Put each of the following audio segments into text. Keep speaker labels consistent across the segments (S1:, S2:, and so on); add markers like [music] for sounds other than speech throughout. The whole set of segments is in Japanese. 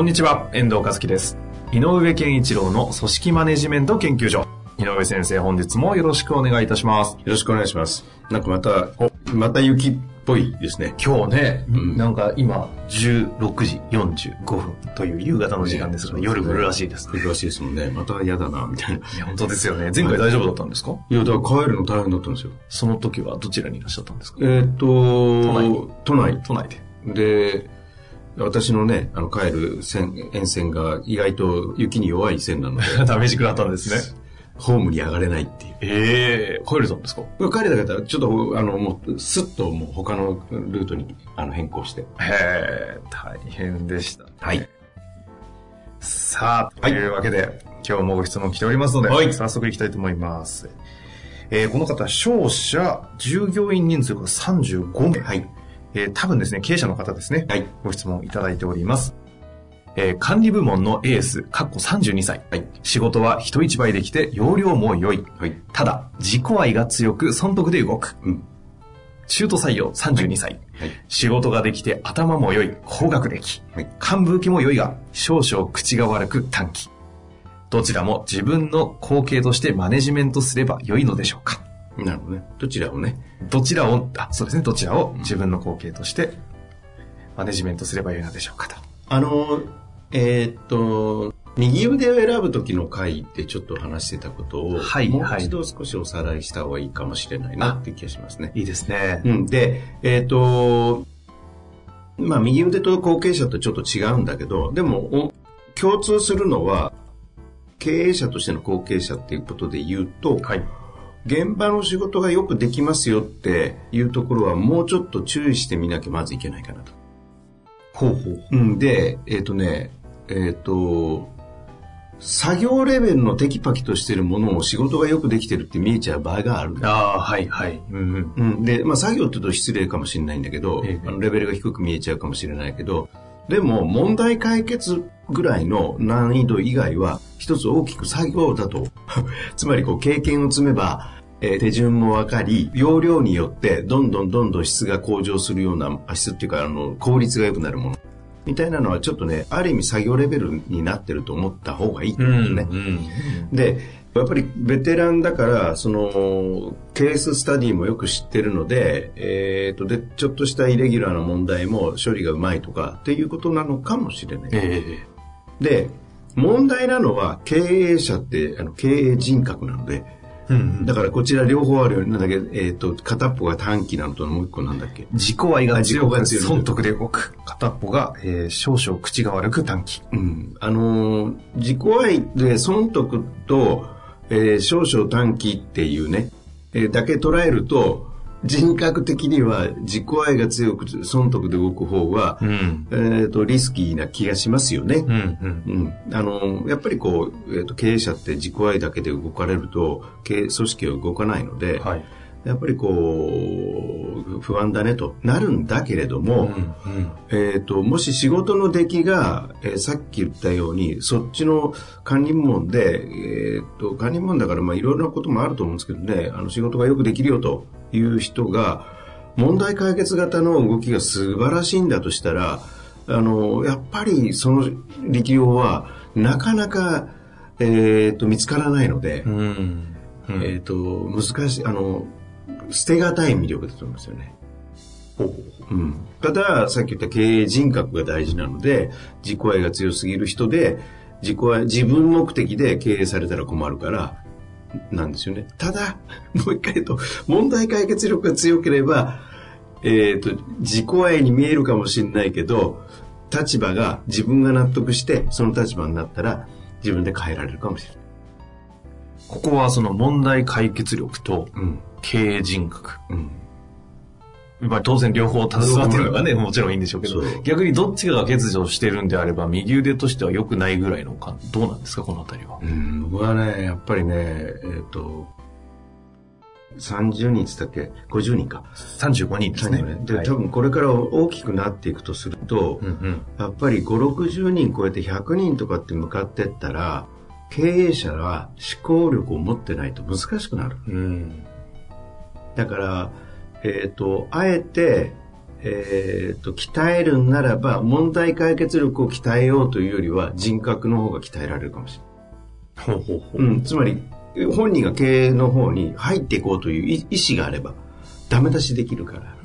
S1: こんにちは、遠藤和樹です。井上健一郎の組織マネジメント研究所。井上先生、本日もよろしくお願いいたします。
S2: よろしくお願いします。なんかまた、また雪っぽいですね。
S1: 今日ね、
S2: うん
S1: なんか今、16時45分という夕方の時間ですが、夜降るらしいですね。
S2: 来るらしいですもんね。また嫌だな、みたいな。
S1: いや、本当ですよね。前回大丈夫だったんですか？
S2: いや、だから帰るの大変だったんですよ。
S1: その時はどちらにいらっしゃったんですか？
S2: えーっと、
S1: 都内に
S2: 都内。
S1: 都内で。
S2: で、私のね、あの、帰る線、沿線が意外と雪に弱い線なので、[laughs]
S1: ダメ軸だったんですね。
S2: ホームに上がれないっていう。
S1: ええ帰れたんですか？
S2: 帰りだけど、ちょっと、あの、もう、スッともう他のルートに、あの、変更して。
S1: へえ、大変でした。
S2: はい。
S1: さあ、というわけで、今日もご質問来ておりますので、
S2: はい
S1: 早速いきたいと思います。えーこの方、商社、従業員人数が35名。
S2: はい。
S1: えー多分ですね、経営者の方ですね。
S2: はい。
S1: ご質問いただいております。えー管理部門のエース、かっこ32歳。
S2: はい。
S1: 仕事は人一倍できて、容量も良い。
S2: はい。
S1: ただ、自己愛が強く、損得で動く。
S2: うん。
S1: 中途採用32歳。
S2: はい。
S1: 仕事ができて頭も良い、高学歴。
S2: はい。
S1: 幹部受けも良いが、少々口が悪く短気。どちらも自分の後継としてマネジメントすれば良いのでしょうか
S2: なるほどね。どちらもね。
S1: どちらを、あ、そうですね、どちらを自分の後継としてマネジメントすれば良いのでしょうかと。
S2: あの、えーっと、右腕を選ぶ時の回でちょっと話してたことを、もう
S1: はいはい
S2: 一度少しおさらいした方がいいかもしれないなって気がしますね。
S1: いいですね。
S2: うん、で、えーっと、まあ、右腕と後継者とちょっと違うんだけど、でも、お共通するのは、経営者としての後継者っていうことで言うと、
S1: はい。
S2: 現場の仕事がよくできますよっていうところはもうちょっと注意してみなきゃまずいけないかなと。
S1: ほうほう。
S2: うん、で、えっ、とね、えっ、と、作業レベルのテキパキとしてるものを仕事がよくできてるって見えちゃう場合がある。
S1: ああ、はいはい。うんうん。
S2: うん、で、まあ作業って言うと失礼かもしれないんだけど、
S1: ええ
S2: あのレベルが低く見えちゃうかもしれないけど、でも問題解決ぐらいの難易度以外は一つ大きく作業だと。[laughs] つまりこう経験を積めば、えー手順も分かり、容量によってどんどんどんどん質が向上するような、あ質っていうかあの効率が良くなるもの。みたいなのはちょっとね、ある意味作業レベルになってると思った方がいいと思うんですね。
S1: うん。
S2: で、やっぱりベテランだから、その、ケーススタディもよく知ってるので、えっ、と、で、ちょっとしたイレギュラーな問題も処理がうまいとかっていうことなのかもしれない。
S1: ええ
S2: で、問題なのは経営者ってあの経営人格なので、
S1: うん。
S2: だからこちら両方あるようになんだけど、えっ、と、片っぽが短期なのともう一個なんだっけ。
S1: 自己愛が
S2: 自己愛が
S1: 損得で動く。片っぽが、えー少々口が悪く短気。
S2: うん。あのー自己愛で損得と、えー少々短期っていうね、えーだけ捉えると、人格的には自己愛が強く損得で動く方が、
S1: ん。
S2: えっ、と、リスキーな気がしますよね。
S1: うんうん。
S2: うん。あのーやっぱりこう、えっ、と、経営者って自己愛だけで動かれると、経営組織は動かないので、
S1: はい。
S2: やっぱりこう、不安だねとなるんだけれども、
S1: うん。
S2: えー、ともし仕事の出来が、えーさっき言ったようにそっちの管理部門で、えー、と管理部門だからまあいろいろなこともあると思うんですけどねあの仕事がよくできるよという人が問題解決型の動きが素晴らしいんだとしたらあのやっぱりその力量はなかなか、えー、と見つからないので、
S1: うん。
S2: えー、と難しいあの捨てがたい魅力だと思いますよね。うん、ただ、さっき言った経営人格が大事なので、自己愛が強すぎる人で、自己愛、自分目的で経営されたら困るから、なんですよね。ただ、もう一回言うと、問題解決力が強ければ、えっ、と、自己愛に見えるかもしれないけど、立場が自分が納得して、その立場になったら、自分で変えられるかもしれない。
S1: ここはその問題解決力と
S2: うん。
S1: 経営人格。
S2: うん。
S1: まあ当然両方携わってるのがね、もちろんいいんでしょうけど、逆にどっちかが欠如してるんであれば、右腕としては良くないぐらいのか、どうなんですか、このあたりは？
S2: うん、僕はね、やっぱりね、えっ、ー、と、30人って言ったっけ ?50 人か。
S1: 35人ですね。
S2: で、はい、多分これから大きくなっていくとすると、うんうん、やっぱり5、60人超えて100人とかって向かってったら、経営者は思考力を持ってないと難しくなる。うん、だから、えっ、ー、と、あえて、えっ、ー、と、鍛えるならば、問題解決力を鍛えようというよりは、人格の方が鍛えられるかもしれない。ほうほうほう。うん、つまり、本人が経営の方に入っていこうという意思があれば、ダメ出しできるから。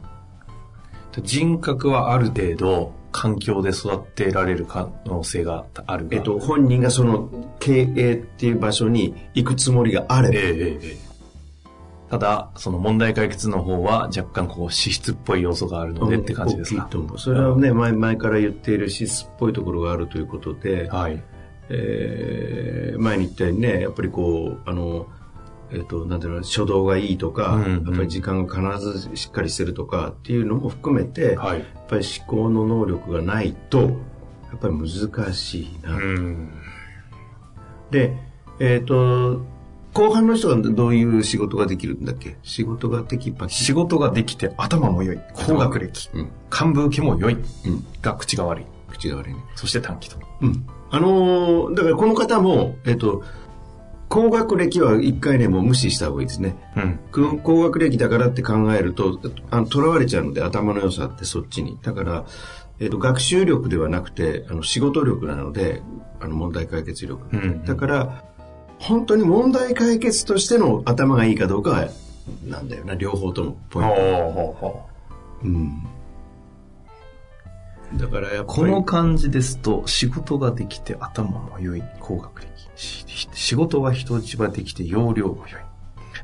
S1: 人格はある程度、環境で育てられる可能性がある
S2: えっと、本人がその経営っていう場所に行くつもりがあれば。えー、えー
S1: ただ、その問題解決の方は若干こう資質っぽい要素があるのでって感じですか、
S2: う。ん、それはね、前前から言っている資質っぽいところがあるということで、はい。えー、前に言ったようにね、やっぱりこう、あの、えっ、ー、と、なんていうの、初動がいいとか、うんうん、やっぱり時間が必ずしっかりしてるとかっていうのも含めて、はい、やっぱり思考の能力がないと、やっぱり難しいな。うん、で、えっ、ー、と、後半の人がどういう仕事ができるんだっけ？仕事ができ
S1: ば仕事ができて頭も良い。高学歴。うん、幹部受けも良い。うん、が口が悪い。
S2: 口が悪いね。
S1: そして短期と。
S2: うん。あのー、だからこの方も、えっ、と、高学歴は一回ね、もう無視した方がいいですね。うん。高学歴だからって考えると、あの、囚われちゃうので、頭の良さってそっちに。だから、えっ、と、学習力ではなくて、あの、仕事力なので、あの、問題解決力。うん、うん、だから、本当に問題解決としての頭がいいかどうかは、なんだよな、両方ともポイント。うん。
S1: だからやっぱり。この感じですと、仕事ができて頭も良い、高学歴。仕事が人一倍できて容量も良い。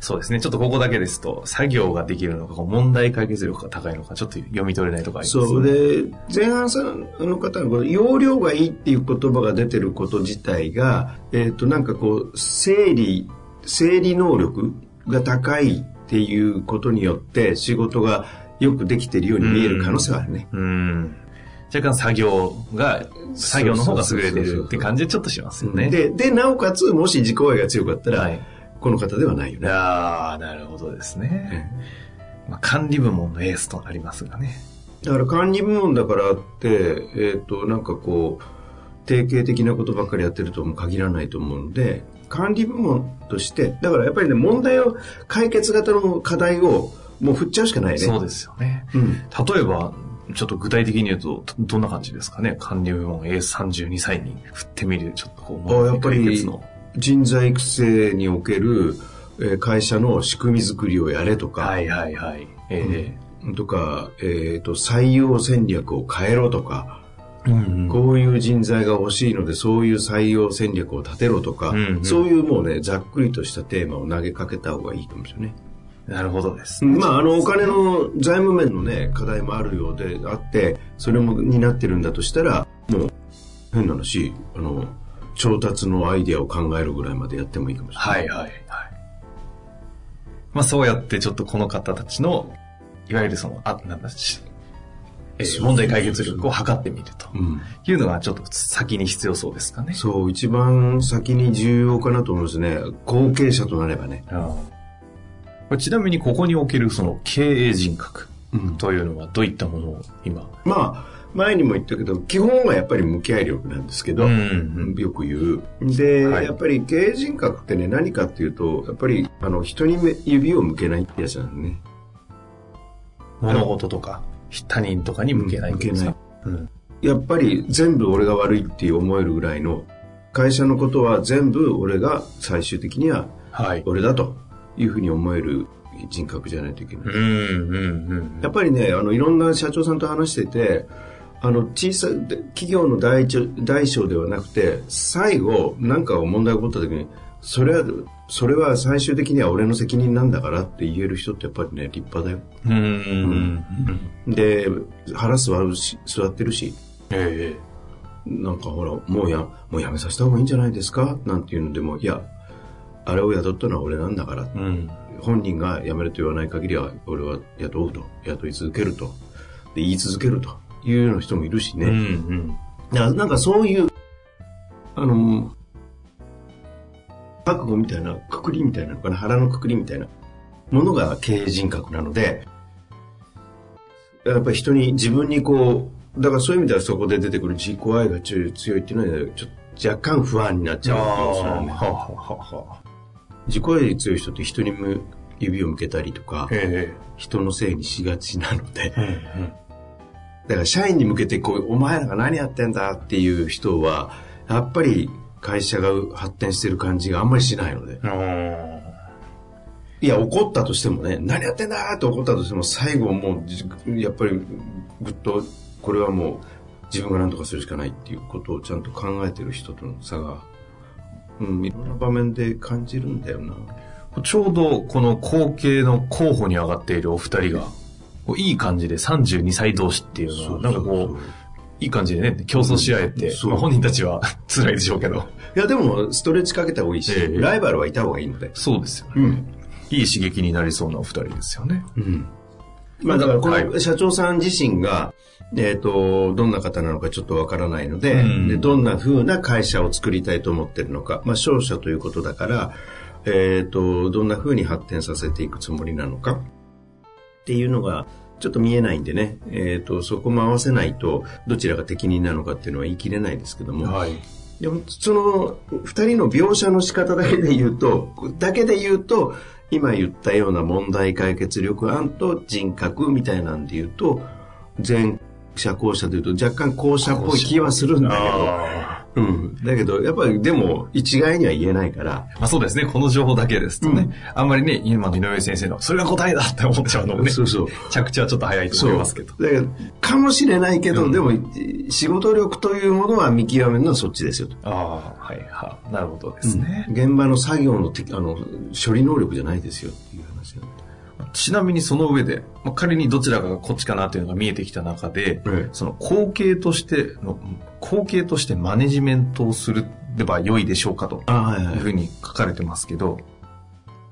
S1: そうですね。ちょっとここだけですと、作業ができるのか、問題解決力が高いのか、ちょっと読み取れないとかあ
S2: ります、ね、そうで、前半さんの方の容量がいいっていう言葉が出てること自体が、えっ、ー、と、なんかこう、整理、整理能力が高いっていうことによって、仕事がよくできてるように見える可能性はあるね。うん。
S1: 若干作業が、作業の方が優れてるって感じでちょっとしますよね。
S2: で、で、なおかつ、もし自己愛が強かったら、はいこの方ではないよね。
S1: ああ、なるほどですね。まあ、管理部門のエースとなりますがね。
S2: だから管理部門だからって、えっ、ー、と、なんかこう、定型的なことばっかりやってるとも限らないと思うので、管理部門として、だからやっぱりね、問題を、解決型の課題をもう振っちゃうしかないね。
S1: そうですよね。うん、例えば、ちょっと具体的に言うと、どんな感じですかね管理部門 A32 歳に振ってみる、ちょっとこ
S2: う、やっぱり、人材育成における、えー、会社の仕組み作りをやれとか、
S1: はいはいはい。
S2: えー、うん、とか、えっ、ー、と、採用戦略を変えろとか、うんうん、こういう人材が欲しいので、そういう採用戦略を立てろとか、うんうん、そういうもうね、ざっくりとしたテーマを投げかけた方がいいかもしれない。
S1: なるほどです、ね、
S2: まあ、あの、お金の財務面のね、課題もあるようであって、それもになってるんだとしたら、もう、変な話、あの、調達のアイディアを考えるぐらいまでやってもいいかもしれない。はいはいはい。
S1: まあそうやってちょっとこの方たちの、いわゆるその、あ、なんだし、えー、問題解決力を測ってみると、いうのがちょっと先に必要そうですかね。
S2: そう、一番先に重要かなと思うんですね。後継者となればね。
S1: うん、ちなみにここにおけるその経営人格というのはどういったものを今、
S2: まあ、前にも言ったけど、基本はやっぱり向き合い力なんですけど、うんうん、よく言う。で、はい、やっぱり経営人格ってね、何かっていうと、やっぱり、あの、人に指を向けないってやつなんね。
S1: 物事とか、他人とかに向けない、向けない。
S2: うん、やっぱり全部俺が悪いって思えるぐらいの、会社のことは全部俺が最終的には、俺だというふうに思える人格じゃないといけない。うんうんうん、やっぱりね、あの、いろんな社長さんと話してて、あの、小さい、企業の大大小ではなくて、最後、何か問題が起こった時に、それは、それは最終的には俺の責任なんだからって言える人ってやっぱりね、立派だよ。うん、うん、で、腹座るし、座ってるし、ええー、なんかほら、もうや、もうやめさせた方がいいんじゃないですか？なんていうのでも、いや、あれを雇ったのは俺なんだから、
S1: うん。
S2: 本人が辞めると言わない限りは俺は雇うと。雇い続けると。で言い続けるというような人もいるしね、
S1: うんうん。
S2: だからなんかそういうあの覚悟みたいなくくりみたいなのかな腹のくくりみたいなものが経営人格なのでやっぱり人に自分にこうだからそういう意味ではそこで出てくる自己愛が強い強いっていうのはちょっと若干不安になっち
S1: じゃ
S2: うかもしれないね
S1: は
S2: 自己愛強い人って人にむ指を向けたりとか
S1: え
S2: 人のせいにしがちなので。だから社員に向けてこう、お前らが何やってんだっていう人は、やっぱり会社が発展してる感じがあんまりしないので。いや、怒ったとしてもね、何やってんだって怒ったとしても、最後もうじ、やっぱりぐっと、これはもう自分が何とかするしかないっていうことをちゃんと考えてる人との差が、うん、いろんな場面で感じるんだよな。
S1: ちょうどこの後継の候補に上がっているお二人が、こういい感じで32歳同士っていうのは、なんかこう、いい感じでね、競争し合えて、まあ本人たちは [laughs] 辛いでしょうけど。
S2: いや、でも、ストレッチかけた方がいいし、
S1: ええ
S2: ライバルはいた方がいいので。
S1: そうですよね。
S2: うん。
S1: いい刺激になりそうなお二人ですよね。
S2: うん。まあだからこ
S1: は
S2: の社長さん自身が、えっ、と、どんな方なのかちょっとわからないので、
S1: うん
S2: で、どんな風な会社を作りたいと思ってるのか、まあ商社ということだから、えっ、と、どんな風に発展させていくつもりなのかっていうのが、ちょっと見えないんでね、えっ、と、そこも合わせないと、どちらが適任なのかっていうのは言い切れないですけども、
S1: はい。
S2: でも、その、二人の描写の仕方だけで言うと、だけで言うと、今言ったような問題解決力案と人格みたいなんで言うと、前者後者で言うと若干後者っぽい気はするんだ
S1: あ
S2: けど、うん。だけど、やっぱりでも一概には言えないから、
S1: ーまあそうですね、この情報だけですとね、あんまりね、今の井上先生の、それが答えだって思っちゃうのもね、[laughs]
S2: そうそう。
S1: 着地はちょっと早いと思いますけど。
S2: だから、かもしれないけど、
S1: うん
S2: でも、仕事力というものは見極めるのはそっちですよと。
S1: ああ、はいはい。なるほどですね。
S2: 現場の作業のてあの処理能力じゃないですよっていう話なんで
S1: ちなみにその上で、まあ、仮にどちらかがこっちかなというのが見えてきた中で、
S2: ええ。
S1: その後継としての、後継としてマネジメントをすれば良いでしょうかと
S2: い
S1: い。うふうに書かれてますけど、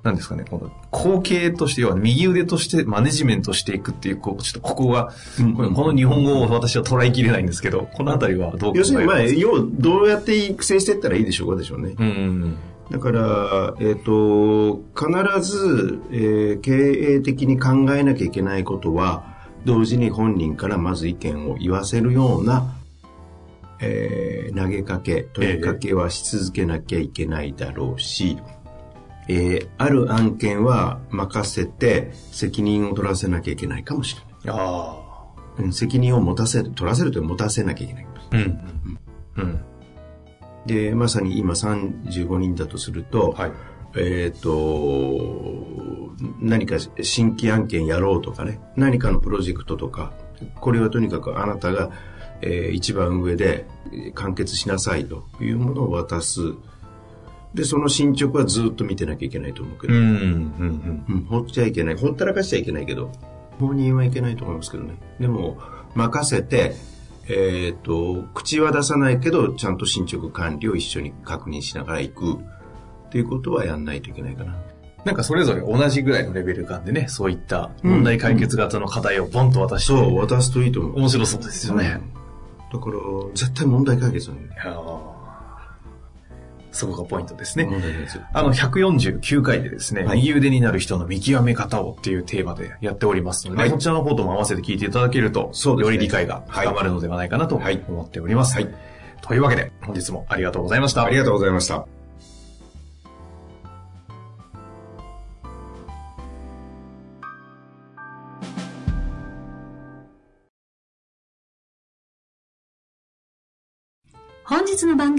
S1: なんですかね、この後継として、要は右腕としてマネジメントしていくっていう、こう、ちょっとここが、
S2: うん。
S1: この日本語を私は捉えきれないんですけど、このあたりはどう
S2: 要するに、まあ、要はどうやって育成していったらいいでしょうかでしょうね。
S1: うんうん
S2: だから、えっ、と、必ず、えー経営的に考えなきゃいけないことは、同時に本人からまず意見を言わせるような、えー投げかけ、問いかけはし続けなきゃいけないだろうし、えーある案件は任せて責任を取らせなきゃいけないかもしれない。
S1: うん。あ
S2: うん責任を持たせる、取らせるというか持たせなきゃいけない。
S1: あ。うん。うん。
S2: で、まさに今35人だとすると、
S1: はい。
S2: えっ、と、何か新規案件やろうとかね、何かのプロジェクトとか、これはとにかくあなたが、えー一番上でえー完結しなさいというものを渡す。で、その進捗はずっと見てなきゃいけないと思うけど、
S1: うん。うん。
S2: うん、ほっちゃいけない。ほったらかしちゃいけないけど、放任はいけないと思いますけどね。でも、任せて、えっ、と、口は出さないけど、ちゃんと進捗管理を一緒に確認しながら行く。っていうことはやんないといけないかな。
S1: なんかそれぞれ同じぐらいのレベル感でね、そういった問題解決型の課題をボンと渡して、
S2: そう、渡すといいと思う。
S1: 面白そうですよね。
S2: だから、絶対問題解決なんだよ。
S1: そこがポイントですね。あの、149回でですね、
S2: はい
S1: 右腕になる人の見極め方をっていうテーマでやっておりますので、
S2: はい
S1: こちらの方とも合わせて聞いていただけると、
S2: そうですね
S1: より理解が深まるのではないかなと
S2: はい
S1: 思っております。
S2: はい
S1: というわけで、本日もありがとうございました。
S2: ありがとうございました。
S3: 本日の番組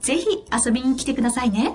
S3: ぜひ遊びに来てくださいね。